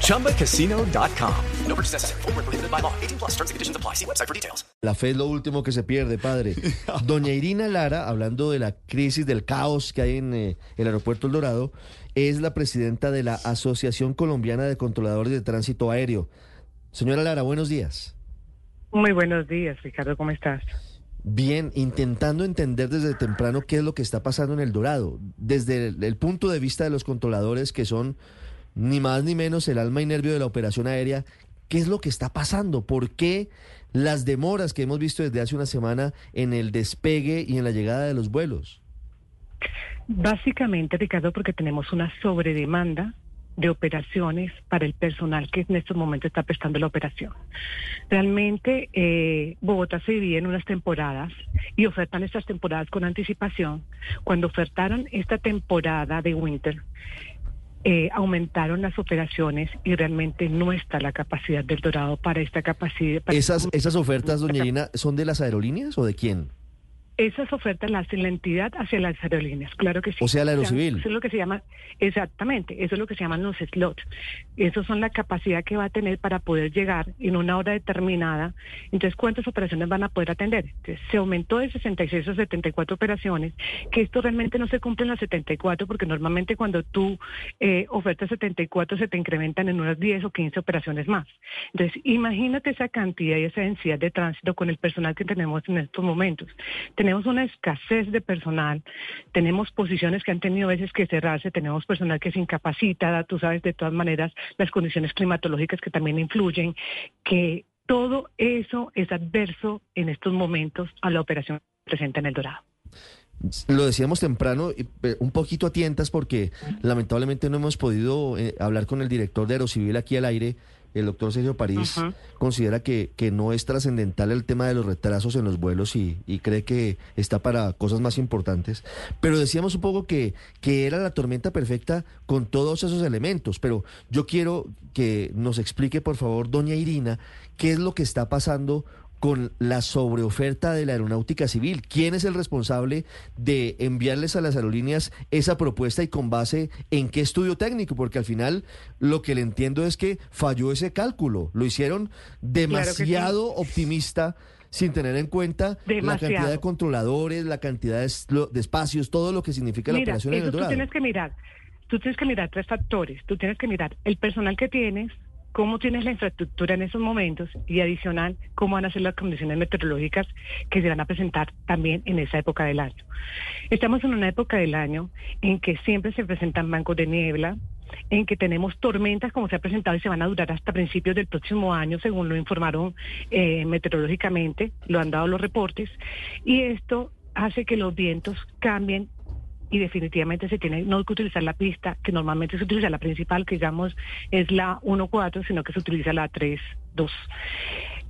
ChumbaCasino.com. No purchase necessary. Full prohibited by law. 18 plus terms and conditions apply. See website for details. La fe es lo último que se pierde, padre. Doña Irina Lara, hablando de la crisis, del caos que hay en eh, el aeropuerto El Dorado, es la presidenta de la Asociación Colombiana de Controladores de Tránsito Aéreo. Señora Lara, buenos días. Muy buenos días, Ricardo, ¿cómo estás? Bien, intentando entender desde temprano qué es lo que está pasando en El Dorado, desde el, el, punto de vista de los controladores que son ni más ni menos el alma y nervio de la operación aérea, ¿qué es lo que está pasando? ¿Por qué las demoras que hemos visto desde hace una semana en el despegue y en la llegada de los vuelos? Básicamente, Ricardo, porque tenemos una sobredemanda de operaciones para el personal que en estos momentos está prestando la operación. Realmente eh, Bogotá se divide en unas temporadas y ofertan estas temporadas con anticipación. Cuando ofertaron esta temporada de winter, eh, aumentaron las operaciones y realmente no está la capacidad del Dorado para esta capacidad. Para ¿Esas, ¿Esas ofertas, doña Irina, son de las aerolíneas o de quién? Esas ofertas las hace la entidad hacia las aerolíneas, claro que sí. O sea, el aerocivil. Eso es lo que se llama, exactamente, eso es lo que se llaman los slots. Esos son la capacidad que va a tener para poder llegar en una hora determinada. Entonces, ¿cuántas operaciones van a poder atender? Entonces, se aumentó de 66 a 74 operaciones, que esto realmente no se cumple en las 74, porque normalmente cuando tú eh, ofertas 74 se te incrementan en unas 10 o 15 operaciones más. Entonces, imagínate esa cantidad y esa densidad de tránsito con el personal que tenemos en estos momentos tenemos una escasez de personal, tenemos posiciones que han tenido veces que cerrarse, tenemos personal que se incapacita, tú sabes de todas maneras las condiciones climatológicas que también influyen, que todo eso es adverso en estos momentos a la operación presente en El Dorado. Lo decíamos temprano, un poquito a tientas porque lamentablemente no hemos podido eh, hablar con el director de Aerocivil aquí al aire, el doctor Sergio París uh -huh. considera que, que, no es trascendental el tema de los retrasos en los vuelos y, y, cree que está para cosas más importantes. Pero decíamos un poco que, que era la tormenta perfecta con todos esos elementos. Pero yo quiero que nos explique, por favor, doña Irina, qué es lo que está pasando con la sobreoferta de la aeronáutica civil. ¿Quién es el responsable de enviarles a las aerolíneas esa propuesta y con base en qué estudio técnico? Porque al final lo que le entiendo es que falló ese cálculo. Lo hicieron demasiado claro sí. optimista sin tener en cuenta demasiado. la cantidad de controladores, la cantidad de, de espacios, todo lo que significa Mira, la operación eso en el Dorado. Tú tienes que mirar, tú tienes que mirar tres factores. Tú tienes que mirar el personal que tienes, cómo tienes la infraestructura en esos momentos y adicional, cómo van a ser las condiciones meteorológicas que se van a presentar también en esa época del año. Estamos en una época del año en que siempre se presentan bancos de niebla, en que tenemos tormentas como se ha presentado y se van a durar hasta principios del próximo año, según lo informaron eh, meteorológicamente, lo han dado los reportes, y esto hace que los vientos cambien y definitivamente se tiene no que utilizar la pista que normalmente se utiliza la principal que digamos es la 1.4 sino que se utiliza la 3.2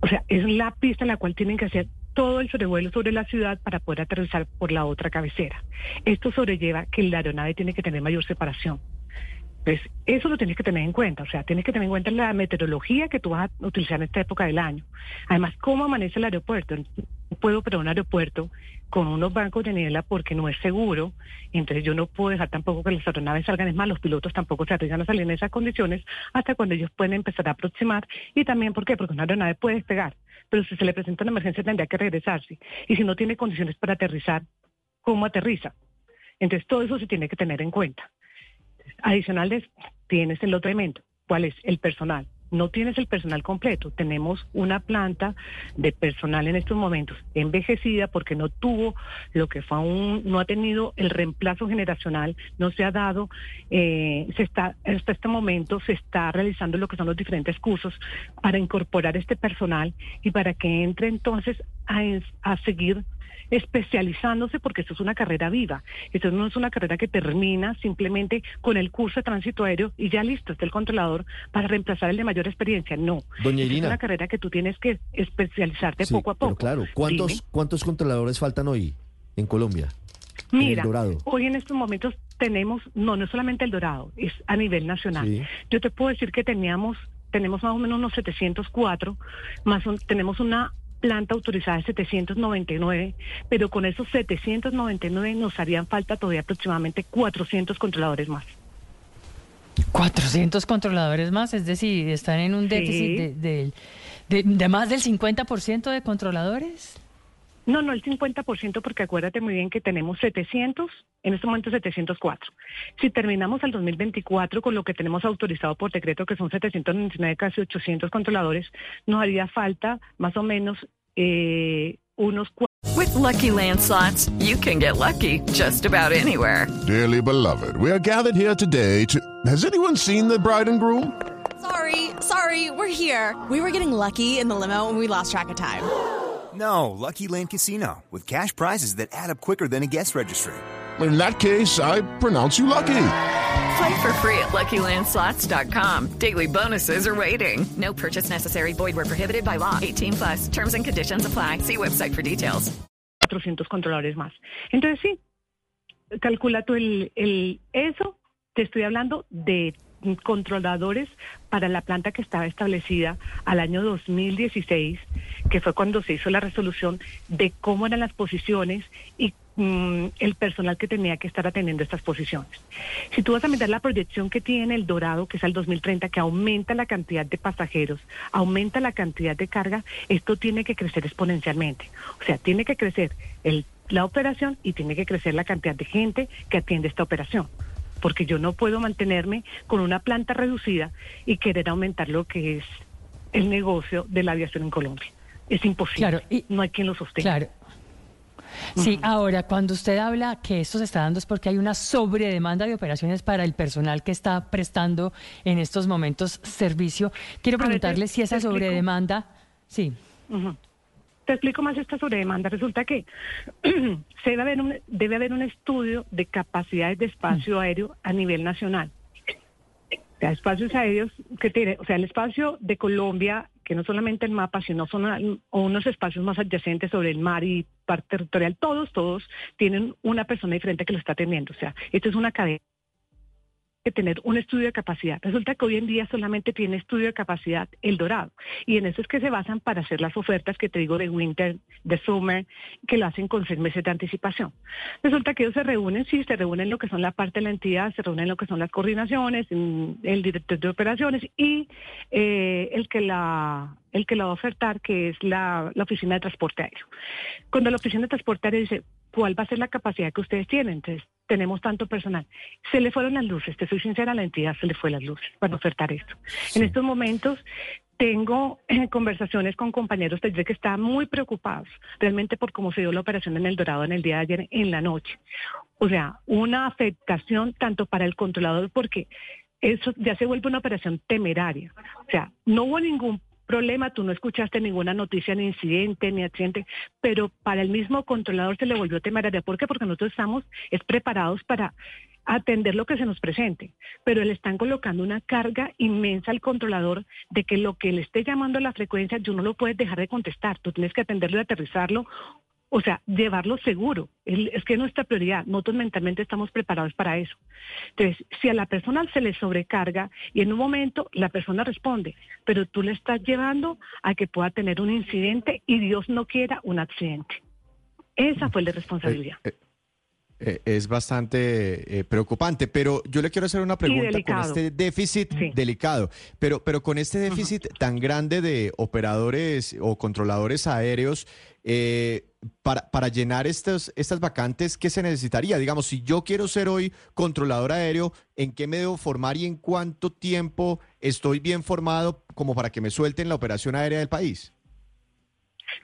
o sea es la pista en la cual tienen que hacer todo el sobrevuelo sobre la ciudad para poder aterrizar por la otra cabecera esto sobrelleva que la aeronave tiene que tener mayor separación pues eso lo tienes que tener en cuenta, o sea, tienes que tener en cuenta la meteorología que tú vas a utilizar en esta época del año. Además, cómo amanece el aeropuerto. Puedo operar un aeropuerto con unos bancos de niebla porque no es seguro, entonces yo no puedo dejar tampoco que las aeronaves salgan, es más, los pilotos tampoco se arriesgan a salir en esas condiciones hasta cuando ellos pueden empezar a aproximar. Y también, ¿por qué? Porque una aeronave puede despegar, pero si se le presenta una emergencia tendría que regresarse. Y si no tiene condiciones para aterrizar, ¿cómo aterriza? Entonces, todo eso se tiene que tener en cuenta. Adicional tienes el otro elemento, ¿cuál es? El personal. No tienes el personal completo. Tenemos una planta de personal en estos momentos envejecida porque no tuvo lo que fue un, no ha tenido el reemplazo generacional, no se ha dado, eh, se está, hasta este momento se está realizando lo que son los diferentes cursos para incorporar este personal y para que entre entonces a, a seguir especializándose porque esto es una carrera viva. Esto no es una carrera que termina simplemente con el curso de tránsito aéreo y ya listo, está el controlador para reemplazar el de mayor experiencia. No. Doña es Irina. una carrera que tú tienes que especializarte Sí, poco a poco. Pero claro, ¿cuántos, Dime. ¿cuántos controladores faltan hoy en Colombia? en Mira, Dorado? hoy en estos momentos tenemos, no, no es solamente el Dorado, es a nivel nacional. Sí. Yo te puedo decir que teníamos, tenemos más o menos unos 704, más un- tenemos una planta autorizada de 799, pero con esos 799 nos harían falta todavía aproximadamente 400 controladores más. 400 controladores más, es decir, están en un Sí. déficit de, de- de- de más del 50% de controladores. No, no el 50%, porque acuérdate muy bien que tenemos 700, en este momento 704. Si terminamos al 2024 con lo que tenemos autorizado por decreto, que son 799, casi 800 controladores, nos haría falta más o menos eh, unos With Lucky Land slots, you can get lucky just about anywhere. Dearly beloved, we are gathered here today to. Has anyone seen the bride and groom? Sorry, sorry, we're here. We were getting lucky in the limo and we lost track of time. No, Lucky Land Casino, with cash prizes that add up quicker than a guest registry. In that case, I pronounce you lucky. Play for free at LuckyLandSlots.com. Daily bonuses are waiting. No purchase necessary. Void were prohibited by law. 18 plus. Terms and conditions apply. See website for details. 400 controladores más. Entonces sí, calcula tú el, el eso, te estoy hablando de controladores para la planta que estaba establecida al año 2016, que fue cuando se hizo la resolución de cómo eran las posiciones y mm, el personal que tenía que estar atendiendo estas posiciones. Si tú vas a mirar la proyección que tiene el Dorado, que es al 2030, que aumenta la cantidad de pasajeros, aumenta la cantidad de carga, esto tiene que crecer exponencialmente. O sea, tiene que crecer el, la operación y tiene que crecer la cantidad de gente que atiende esta operación. Porque yo no puedo mantenerme con una planta reducida y querer aumentar lo que es el negocio de la aviación en Colombia. Es imposible. Claro, y- no hay quien lo sostenga. Claro. Sí, ahora, cuando usted habla que esto se está dando es porque hay una sobredemanda de operaciones para el personal que está prestando en estos momentos servicio. Quiero A ver, te- preguntarle si esa sobredemanda, sí, Ujú. Te explico más esta sobredemanda. Resulta que se debe haber, un, debe haber un estudio de capacidades de espacio aéreo a nivel nacional. O sea, espacios aéreos que tiene, o sea, el espacio de Colombia, que no solamente el mapa, sino son unos espacios más adyacentes sobre el mar y parte territorial, todos, todos tienen una persona diferente que lo está atendiendo. O sea, esto es una cadena que tener un estudio de capacidad. Resulta que hoy en día solamente tiene estudio de capacidad el Dorado. Y en eso es que se basan para hacer las ofertas que te digo de Winter, de Summer, que lo hacen con seis meses de anticipación. Resulta que ellos se reúnen, sí, se reúnen lo que son la parte de la entidad, se reúnen lo que son las coordinaciones, mm, el director de operaciones y eh, el que la el que la va a ofertar, que es la, la oficina de transporte aéreo. Cuando la oficina de transporte aéreo dice, ¿cuál va a ser la capacidad que ustedes tienen? Entonces, tenemos tanto personal. Se le fueron las luces, te soy sincera, a la entidad se le fue las luces para ofertar esto. En estos momentos tengo eh, conversaciones con compañeros desde que están muy preocupados realmente por cómo se dio la operación en El Dorado en el día de ayer en la noche. O sea, una afectación tanto para el controlador porque eso ya se vuelve una operación temeraria. O sea, no hubo ningún problema, tú no escuchaste ninguna noticia, ni incidente, ni accidente, pero para el mismo controlador se le volvió temeraria. ¿Por qué? Porque nosotros estamos es preparados para atender lo que se nos presente, pero le están colocando una carga inmensa al controlador de que lo que le esté llamando a la frecuencia, yo no lo puedes dejar de contestar, tú tienes que atenderlo y aterrizarlo, o sea, llevarlo seguro. Es, que es nuestra prioridad, nosotros mentalmente estamos preparados para eso. Entonces, si a la persona se le sobrecarga y en un momento la persona responde, pero tú le estás llevando a que pueda tener un incidente y Dios no quiera un accidente. Esa fue la responsabilidad. Eh, eh, es bastante eh, preocupante, pero yo le quiero hacer una pregunta con este déficit Sí. delicado, pero, pero con este déficit tan grande de operadores o controladores aéreos, eh, para, para llenar estos, estas vacantes, ¿qué se necesitaría? Digamos, si yo quiero ser hoy controlador aéreo, ¿en qué me debo formar y en cuánto tiempo estoy bien formado como para que me suelten la operación aérea del país?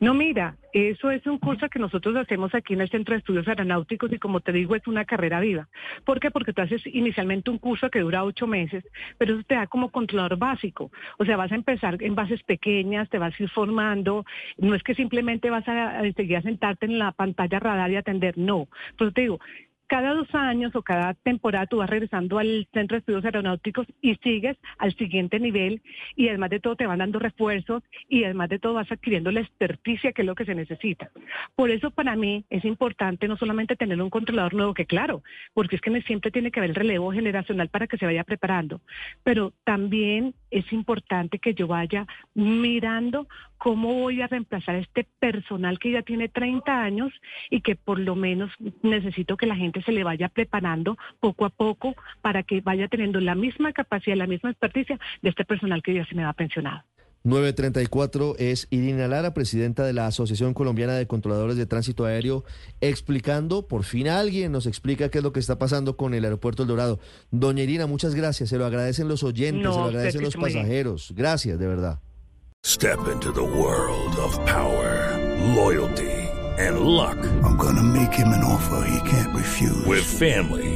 No, mira, eso es un curso que nosotros hacemos aquí en el Centro de Estudios Aeronáuticos y como te digo, es una carrera viva. ¿Por qué? Porque tú haces inicialmente un curso que dura ocho meses, pero eso te da como controlador básico. O sea, vas a empezar en bases pequeñas, te vas a ir formando. No es que simplemente vas a, enseguida sentarte en la pantalla radar y atender, no. Pues te digo, cada dos años o cada temporada tú vas regresando al Centro de Estudios Aeronáuticos y sigues al siguiente nivel y además de todo te van dando refuerzos y además de todo vas adquiriendo la experticia que es lo que se necesita. Por eso para mí es importante no solamente tener un controlador nuevo, que claro, porque es que siempre tiene que haber el relevo generacional para que se vaya preparando, pero también es importante que yo vaya mirando cómo voy a reemplazar este personal que ya tiene 30 años y que por lo menos necesito que la gente se le vaya preparando poco a poco para que vaya teniendo la misma capacidad, la misma experticia de este personal que ya se me va pensionado. 934 es Irina Lara, presidenta de la Asociación Colombiana de Controladores de Tránsito Aéreo, explicando, por fin alguien nos explica qué es lo que está pasando con el aeropuerto El Dorado. Doña Irina, muchas gracias, se lo agradecen los oyentes, No, se lo agradecen los pasajeros. Gracias, de verdad. Step into the world of power, loyalty, and luck. I'm gonna make him an offer he can't refuse. With family,